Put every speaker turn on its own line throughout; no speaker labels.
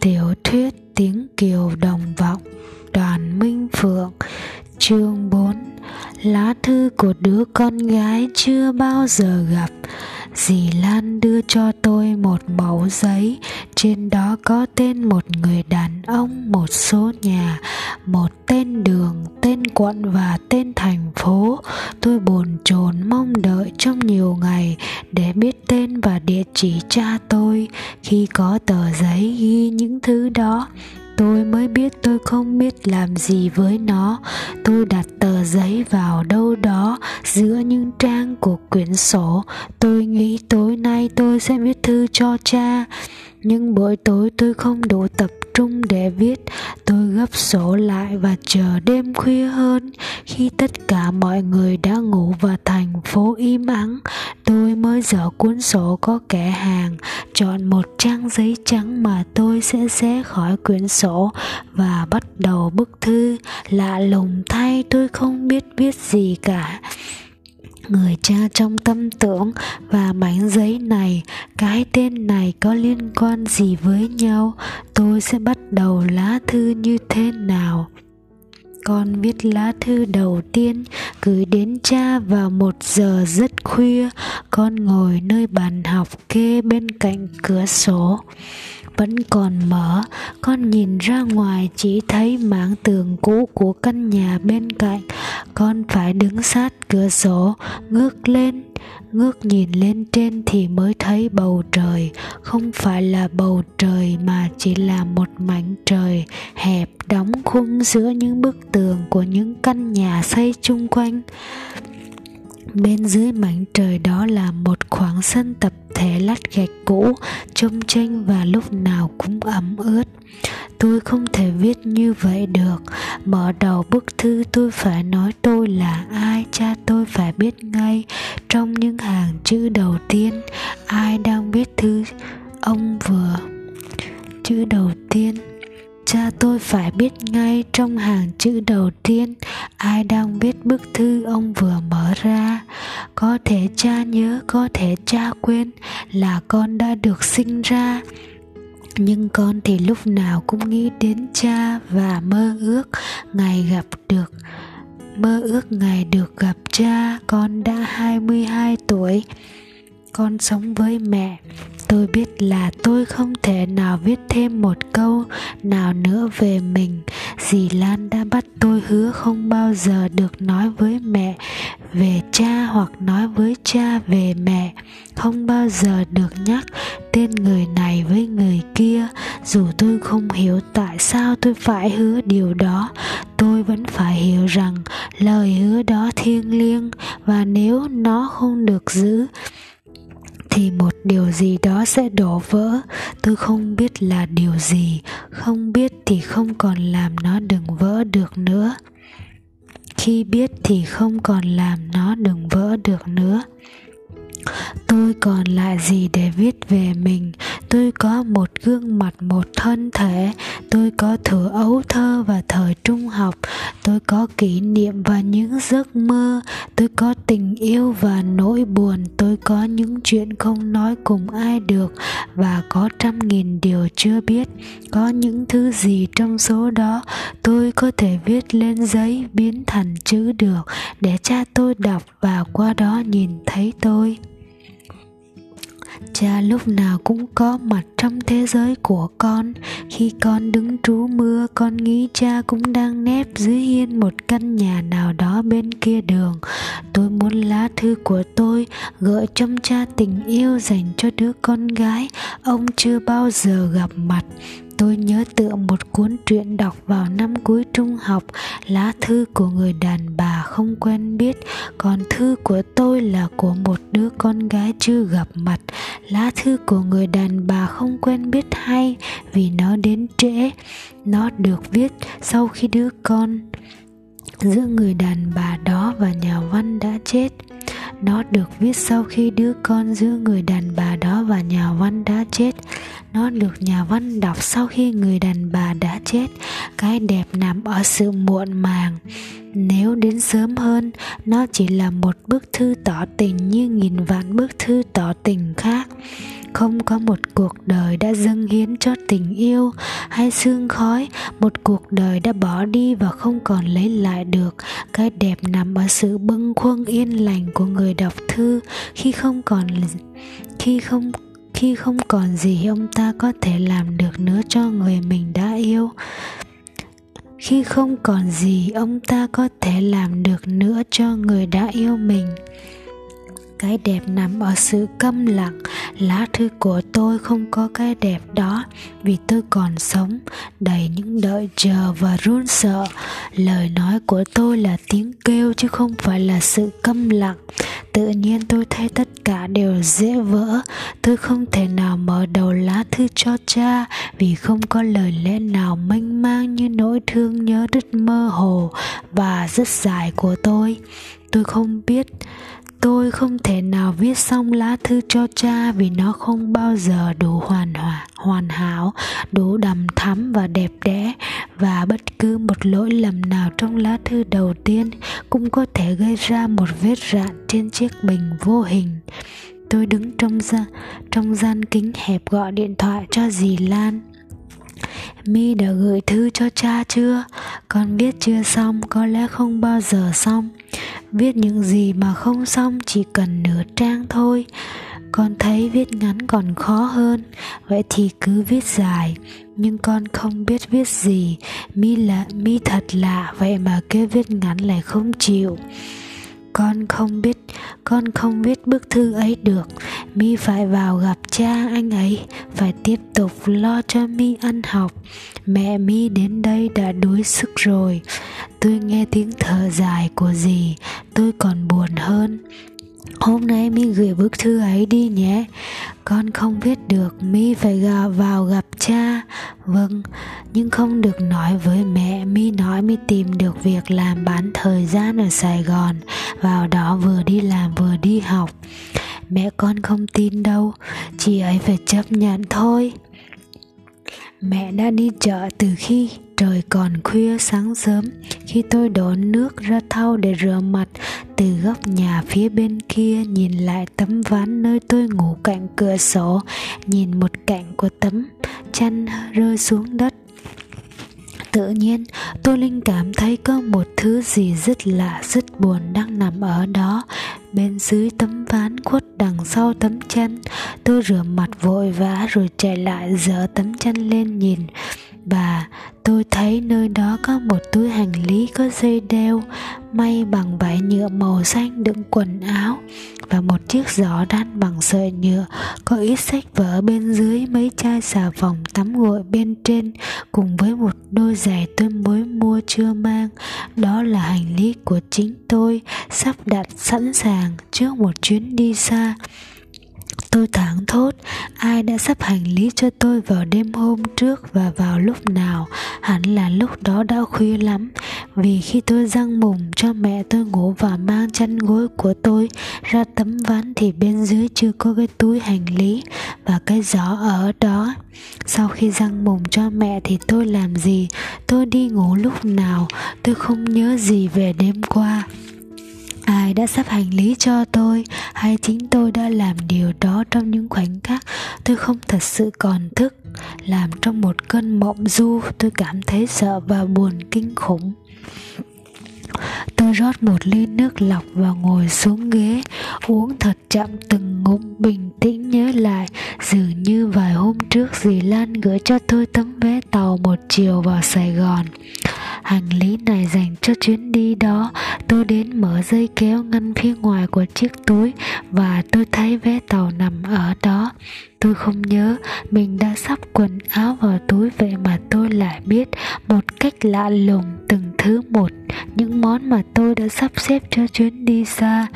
Tiểu thuyết tiếng Kiều đồng vọng Đoàn Minh Phượng Chương 4 Lá thư của đứa con gái chưa bao giờ gặp. Dì Lan đưa cho tôi một mẫu giấy Trên đó có tên một người đàn ông, một số nhà Một tên đường, tên quận và tên thành phố. Tôi bồn chồn mong đợi trong nhiều ngày Để biết tên và địa chỉ cha tôi. Khi có tờ giấy ghi những thứ đó, tôi mới biết tôi không biết làm gì với nó. Tôi đặt tờ giấy vào đâu đó giữa những trang của quyển sổ. Tôi nghĩ tối nay tôi sẽ viết thư cho cha. Nhưng buổi tối tôi không đủ tập trung để viết. Tôi gấp sổ lại và chờ đêm khuya hơn. Khi tất cả mọi người đã ngủ và thành phố im ắng, tôi mới dở cuốn sổ có kẻ hàng chọn một trang giấy trắng mà tôi sẽ xé khỏi quyển sổ và bắt đầu bức thư. Lạ lùng thay, tôi không biết viết gì cả. Người cha trong tâm tưởng và mảnh giấy này, cái tên này có liên quan gì với nhau? Tôi sẽ bắt đầu lá thư như thế nào? Con viết lá thư đầu tiên, gửi đến cha vào một giờ rất khuya. Con ngồi nơi bàn học kê bên cạnh cửa sổ, vẫn còn mở. Con nhìn ra ngoài, chỉ thấy mảng tường cũ của căn nhà bên cạnh. Con phải đứng sát cửa sổ, ngước lên ngước nhìn lên trên thì mới thấy bầu trời. Không phải là bầu trời mà chỉ là một mảnh trời hẹp đóng khung giữa những bức tường của những căn nhà xây chung quanh bên dưới mảnh trời đó là một khoảng sân tập thể lát gạch cũ, trông tranh và lúc nào cũng ấm ướt. Tôi không thể viết như vậy được. Mở đầu bức thư tôi phải nói tôi là ai, cha tôi phải biết ngay. Trong những hàng chữ đầu tiên, ai đang viết thư? Ông vừa. Chữ đầu tiên cha tôi phải biết ngay trong hàng chữ đầu tiên, ai đang viết bức thư ông vừa mở ra. Có thể cha nhớ, có thể cha quên là con đã được sinh ra. Nhưng con thì lúc nào cũng nghĩ đến cha và mơ ước ngày gặp được, mơ ước ngày được gặp cha. Con đã 22 tuổi con sống với mẹ. Tôi biết là tôi không thể nào viết thêm một câu nào nữa về mình. Dì lan đã bắt tôi hứa không bao giờ được nói với mẹ về cha hoặc nói với cha về mẹ. Không bao giờ được nhắc tên người này với người kia. Dù tôi không hiểu tại sao tôi phải hứa điều đó, tôi vẫn phải hiểu rằng lời hứa đó thiêng liêng và nếu nó không được giữ thì một điều gì đó sẽ đổ vỡ. Tôi không biết là điều gì, không biết thì không còn làm nó đừng vỡ được nữa. Khi biết thì không còn làm nó đừng vỡ được nữa tôi còn lại gì để viết về mình? Tôi có một gương mặt, một thân thể. Tôi có thừa ấu thơ và thời trung học. Tôi có kỷ niệm và những giấc mơ. Tôi có tình yêu và nỗi buồn. Tôi có những chuyện không nói cùng ai được và có trăm nghìn điều chưa biết. Có những thứ gì trong số đó tôi có thể viết lên giấy biến thành chữ được để cha tôi đọc và qua đó nhìn thấy tôi? Cha lúc nào cũng có mặt trong thế giới của con. Khi con đứng trú mưa, con nghĩ cha cũng đang nép dưới hiên một căn nhà nào đó bên kia đường. Tôi muốn lá thư của tôi gợi trong cha tình yêu dành cho đứa con gái. Ông chưa bao giờ gặp mặt tôi nhớ tựa một cuốn truyện đọc vào năm cuối trung học. Lá thư của người đàn bà không quen biết, còn thư của tôi là của một đứa con gái chưa gặp mặt. Lá thư của người đàn bà không quen biết hay vì nó đến trễ. Nó được viết sau khi đứa con giữa người đàn bà đó và nhà văn đã chết. Nó được viết sau khi đứa con giữa người đàn bà đó và nhà văn đã chết nó được nhà văn đọc sau khi người đàn bà đã chết. Cái đẹp nằm ở sự muộn màng. Nếu đến sớm hơn, nó chỉ là một bức thư tỏ tình như nghìn vạn bức thư tỏ tình khác. Không có một cuộc đời đã dâng hiến cho tình yêu hay sương khói. Một cuộc đời đã bỏ đi và không còn lấy lại được. Cái đẹp nằm ở sự bâng khuâng yên lành của người đọc thư. Khi không còn, khi không khi không còn gì ông ta có thể làm được nữa cho người mình đã yêu. Khi không còn gì ông ta có thể làm được nữa cho người đã yêu mình. Cái đẹp nằm ở sự câm lặng. Lá thư của tôi không có cái đẹp đó, vì tôi còn sống, đầy những đợi chờ và run sợ. Lời nói của tôi là tiếng kêu chứ không phải là sự câm lặng tự nhiên tôi thấy tất cả đều dễ vỡ. Tôi không thể nào mở đầu lá thư cho cha, vì không có lời lẽ nào mênh mang như nỗi thương nhớ rất mơ hồ và rất dài của tôi. Tôi không biết tôi không thể nào viết xong lá thư cho cha vì nó không bao giờ đủ hoàn hòa hoàn hảo, đủ đầm thắm và đẹp đẽ. Và bất cứ một lỗi lầm nào trong lá thư đầu tiên cũng có thể gây ra một vết rạn trên chiếc bình vô hình. Tôi đứng trong gian trong gian kính hẹp gọi điện thoại cho dì lan. Mi đã gửi thư cho cha chưa? Con viết chưa xong, có lẽ không bao giờ xong viết những gì mà không xong chỉ cần nửa trang thôi. Con thấy viết ngắn còn khó hơn, vậy thì cứ viết dài. Nhưng con không biết viết gì. Mi là, mi thật lạ, vậy mà kêu viết ngắn lại không chịu. Con không biết, con không viết bức thư ấy được mi phải vào gặp cha anh ấy, phải tiếp tục lo cho mi ăn học. Mẹ mi đến đây đã đuối sức rồi. Tôi nghe tiếng thở dài của dì, tôi còn buồn hơn. Hôm nay mi gửi bức thư ấy đi nhé. Con không viết được mi phải gà, vào gặp cha. Vâng nhưng không được nói với mẹ. Mi nói mi tìm được việc làm bán thời gian ở sài gòn. Vào đó vừa đi làm vừa đi học mẹ con không tin đâu, chị ấy phải chấp nhận thôi. Mẹ đã đi chợ từ khi trời còn khuya sáng sớm, khi tôi đổ nước ra thau để rửa mặt, từ góc nhà phía bên kia nhìn lại tấm ván nơi tôi ngủ cạnh cửa sổ, nhìn một cạnh của tấm chăn rơi xuống đất tự nhiên, tôi linh cảm thấy có một thứ gì rất lạ, rất buồn đang nằm ở đó. Bên dưới tấm ván khuất đằng sau tấm chăn tôi rửa mặt vội vã rồi chạy lại dở tấm chăn lên nhìn và tôi thấy nơi đó có một túi hành lý có dây đeo, may bằng vải nhựa màu xanh đựng quần áo và một chiếc giỏ đan bằng sợi nhựa. Có ít sách vở bên dưới, mấy chai xà phòng tắm gội bên trên cùng với một đôi giày tôi mới mua chưa mang. Đó là hành lý của chính tôi, sắp đặt sẵn sàng trước một chuyến đi xa. Tôi thảng thốt, Ai đã sắp hành lý cho tôi vào đêm hôm trước Và vào lúc nào? Hẳn là lúc đó đã khuya lắm. Vì khi tôi răng mùng cho mẹ tôi ngủ Và mang chăn gối của tôi Ra tấm ván thì bên dưới chưa có cái túi hành lý Và cái giỏ ở đó. Sau khi răng mùng cho mẹ thì tôi làm gì? Tôi đi ngủ lúc nào? Tôi không nhớ gì về đêm qua ai đã sắp hành lý cho tôi, hay chính tôi đã làm điều đó trong những khoảnh khắc tôi không thật sự còn thức, làm trong một cơn mộng du, tôi cảm thấy sợ và buồn kinh khủng. Tôi rót một ly nước lọc và ngồi xuống ghế, uống thật chậm từng ngụm bình tĩnh nhớ lại, dường như vài hôm trước dì lan gửi cho tôi tấm vé tàu một chiều vào sài gòn hành lý này dành cho chuyến đi đó. Tôi đến mở dây kéo ngăn phía ngoài của chiếc túi và tôi thấy vé tàu nằm ở đó. Tôi không nhớ mình đã sắp quần áo vào túi, vậy mà tôi lại biết một cách lạ lùng từng thứ một. Những món mà tôi đã sắp xếp cho chuyến đi xa.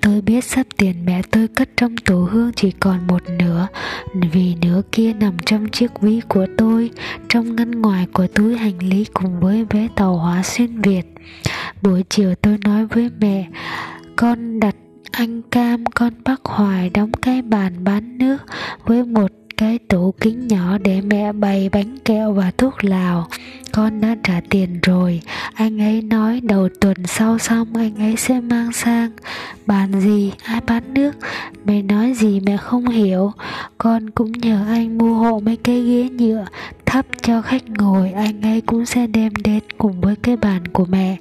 Tôi biết sắp tiền mẹ tôi cất trong tủ hương chỉ còn một nửa. Vì nửa kia nằm trong chiếc ví của tôi, Trong ngăn ngoài của túi hành lý cùng với vé tàu hóa xuyên Việt. Buổi chiều tôi nói với mẹ, Con đặt anh Cam, con bác Hoài đóng cái bàn bán nước Với một cái tủ kính nhỏ để mẹ bày bánh kẹo và thuốc lào con đã trả tiền rồi. Anh ấy nói đầu tuần sau xong anh ấy sẽ mang sang. Bàn gì? Ai bán nước? Mẹ nói gì mẹ không hiểu. Con cũng nhờ anh mua hộ mấy cái ghế nhựa Thấp cho khách ngồi. Anh ấy cũng sẽ đem đến cùng với cái bàn của mẹ.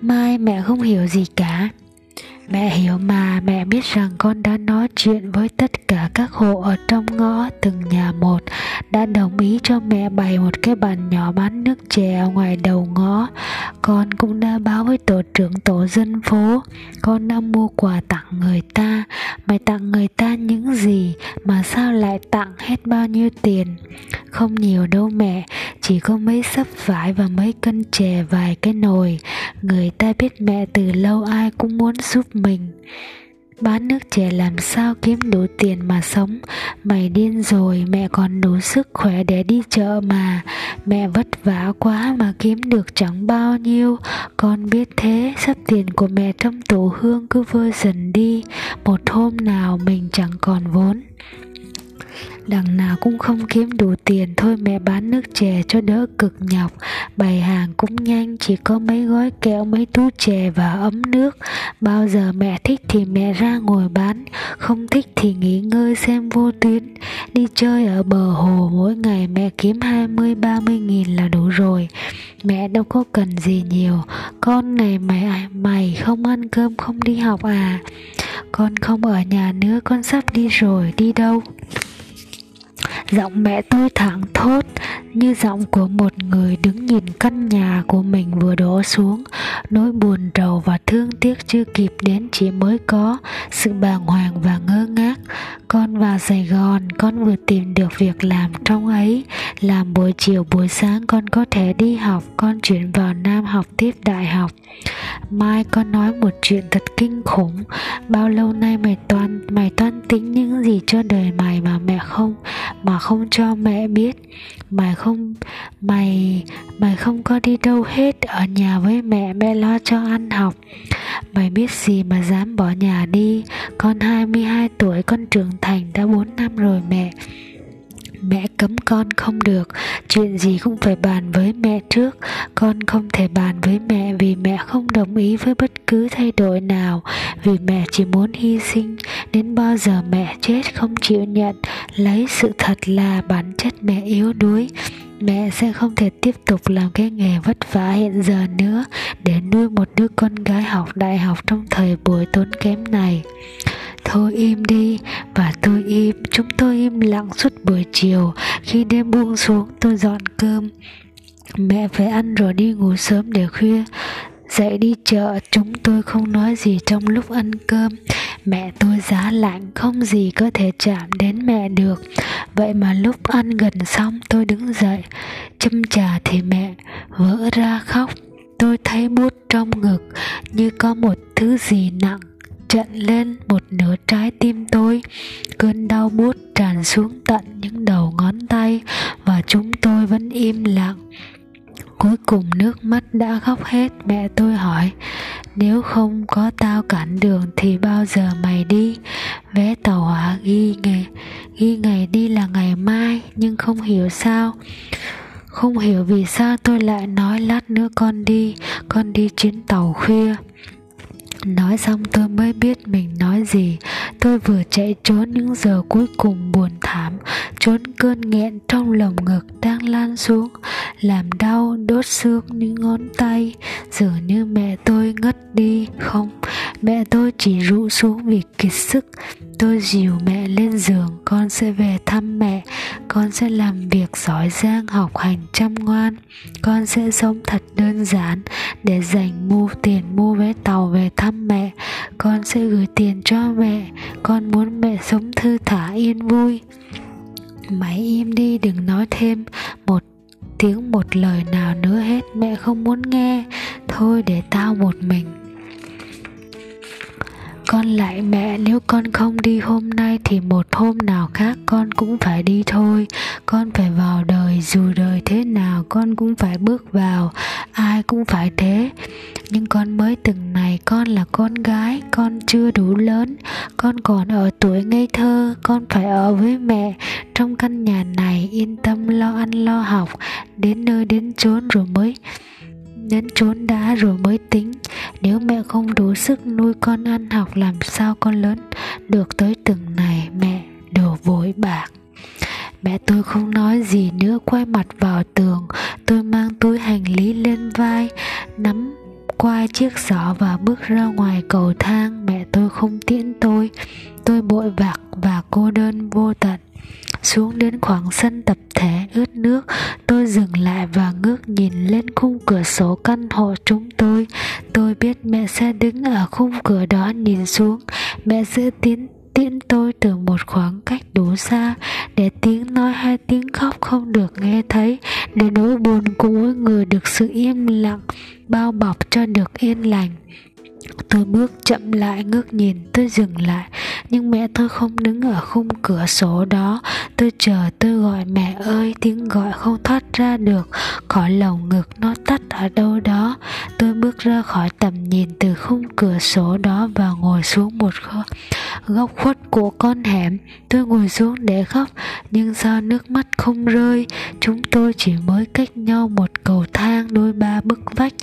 Mai mẹ không hiểu gì cả. Mẹ hiểu mà mẹ biết rằng con đã nói chuyện với tất cả các hộ ở trong ngõ từng nhà một đã đồng ý cho mẹ bày một cái bàn nhỏ bán nước chè ở ngoài đầu ngõ. Con cũng đã báo với tổ trưởng tổ dân phố, con đã mua quà tặng người ta. Mày tặng người ta những gì mà sao lại tặng hết bao nhiêu tiền? Không nhiều đâu mẹ, chỉ có mấy sấp vải và mấy cân chè vài cái nồi. Người ta biết mẹ từ lâu ai cũng muốn giúp mình. Bán nước chè làm sao kiếm đủ tiền mà sống? Mày điên rồi, mẹ còn đủ sức khỏe để đi chợ mà. Mẹ vất vả quá mà kiếm được chẳng bao nhiêu. Con biết thế, sắp tiền của mẹ trong tủ hương cứ vơi dần đi. Một hôm nào mình chẳng còn vốn đằng nào cũng không kiếm đủ tiền. Thôi mẹ bán nước chè cho đỡ cực nhọc. Bày hàng cũng nhanh, chỉ có mấy gói kẹo, mấy túi chè và ấm nước. Bao giờ mẹ thích thì mẹ ra ngồi bán. Không thích thì nghỉ ngơi xem vô tuyến. Đi chơi ở bờ hồ, mỗi ngày mẹ kiếm 20 30 nghìn là đủ rồi. Mẹ đâu có cần gì nhiều. Con này mày à, mày không ăn cơm, không đi học à? Con không ở nhà nữa, con sắp đi rồi, đi đâu? Giọng mẹ tôi thẳng thốt, như giọng của một người đứng nhìn căn nhà của mình vừa đổ xuống. Nỗi buồn rầu và thương tiếc chưa kịp đến, chỉ mới có Sự bàng hoàng và ngơ ngác. Con vào Sài Gòn, con vừa tìm được việc làm trong ấy. Làm buổi chiều, buổi sáng con có thể đi học, Con chuyển vào Nam học tiếp đại học. Mai con nói một chuyện thật kinh khủng. Bao lâu nay mày toan mày toan tính những gì cho đời mày mà mẹ không, Mà không cho mẹ biết? Mày không, Mày Mày không có đi đâu hết Ở nhà với mẹ mẹ lo cho ăn học. Mày biết gì mà dám bỏ nhà đi? Con 22 tuổi, con trưởng thành đã 4 năm rồi mẹ mẹ cấm con không được. Chuyện gì cũng phải bàn với mẹ trước. Con không thể bàn với mẹ vì mẹ không đồng ý với bất cứ thay đổi nào. Vì mẹ chỉ muốn hy sinh, đến bao giờ mẹ chết không chịu nhận. Lấy sự thật là bản chất mẹ yếu đuối. Mẹ sẽ không thể tiếp tục làm cái nghề vất vả hiện giờ nữa. Để nuôi một đứa con gái học đại học trong thời buổi tốn kém này thôi im đi và tôi im. Chúng tôi im lặng suốt buổi chiều. Khi đêm buông xuống, tôi dọn cơm. Mẹ phải ăn rồi đi ngủ sớm để khuya. Dậy đi chợ, chúng tôi không nói gì trong lúc ăn cơm. Mẹ tôi giá lạnh, không gì có thể chạm đến mẹ được. Vậy mà lúc ăn gần xong, tôi đứng dậy, châm trà thì mẹ vỡ ra khóc. Tôi thấy bút trong ngực, như có một thứ gì nặng trận lên một nửa trái tim tôi. Cơn đau buốt tràn xuống tận những đầu ngón tay và chúng tôi vẫn im lặng. Cuối cùng nước mắt đã khóc hết, mẹ tôi hỏi, nếu không có tao cản đường thì bao giờ mày đi? Vé tàu hỏa ghi ngày ghi ngày đi là ngày mai, nhưng không hiểu sao, không hiểu vì sao tôi lại nói lát nữa con đi con đi chuyến tàu khuya. Nói xong tôi mới biết mình nói gì. Tôi vừa chạy trốn những giờ cuối cùng buồn thảm Trốn cơn nghẹn trong lồng ngực đang lan xuống Làm đau đốt xương những ngón tay. Dường như mẹ tôi ngất đi Không, mẹ tôi chỉ rụ xuống vì kiệt sức. Tôi dìu mẹ lên giường Con sẽ về thăm mẹ Con sẽ làm việc giỏi giang học hành chăm ngoan Con sẽ sống thật đơn giản Để dành mua tiền mua vé tàu về thăm mẹ Con sẽ gửi tiền cho mẹ. Con muốn mẹ sống thư thả yên vui. Mày im đi, đừng nói thêm Một tiếng một lời nào nữa hết. Mẹ không muốn nghe. Thôi để tao một mình con lại mẹ, nếu con không đi hôm nay thì một hôm nào khác con cũng phải đi thôi. Con phải vào đời, dù đời thế nào con cũng phải bước vào, ai cũng phải thế. Nhưng con mới từng này, con là con gái, con chưa đủ lớn. Con còn ở tuổi ngây thơ, con phải ở với mẹ. Trong căn nhà này, yên tâm lo ăn, lo học, đến nơi đến chốn rồi mới nhẫn trốn đã rồi mới tính. Nếu mẹ không đủ sức nuôi con ăn học, làm sao con lớn được tới từng này? Mẹ đổ vội bạc. Mẹ tôi không nói gì nữa, quay mặt vào tường. Tôi mang túi hành lý lên vai, Nắm qua chiếc giỏ và bước ra ngoài cầu thang. Mẹ tôi không tiễn tôi. Tôi bội bạc và cô đơn vô tận xuống đến khoảng sân tập thể ướt nước. Tôi dừng lại và ngước nhìn lên khung cửa sổ căn hộ chúng tôi. Tôi biết mẹ sẽ đứng ở khung cửa đó nhìn xuống. Mẹ giữ tiến tiễn tôi từ một khoảng cách đủ xa. Để tiếng nói hay tiếng khóc không được nghe thấy. Để nỗi buồn của mỗi người được sự im lặng, bao bọc cho được yên lành. Tôi bước chậm lại ngước nhìn, tôi dừng lại nhưng mẹ tôi không đứng ở khung cửa sổ đó. Tôi chờ, tôi gọi, mẹ ơi, tiếng gọi không thoát ra được. Khỏi lồng ngực nó tắt ở đâu đó. Tôi bước ra khỏi tầm nhìn từ khung cửa sổ đó và ngồi xuống một góc khuất của con hẻm, tôi ngồi xuống để khóc. Nhưng do nước mắt không rơi, chúng tôi chỉ mới cách nhau một cầu thang đôi ba bức vách.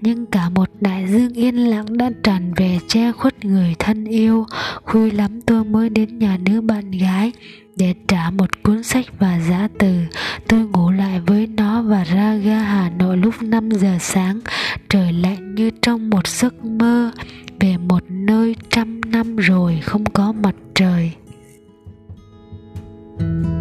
Nhưng cả một đại dương yên lặng đã tràn về che khuất người thân yêu. Khuya lắm tôi mới đến nhà đứa bạn gái để trả một cuốn sách và giá từ, tôi ngủ lại với nó và ra ga hà nội lúc 5 giờ sáng. Trời lạnh như trong một giấc mơ, về một nơi trăm năm rồi không có mặt trời. thank you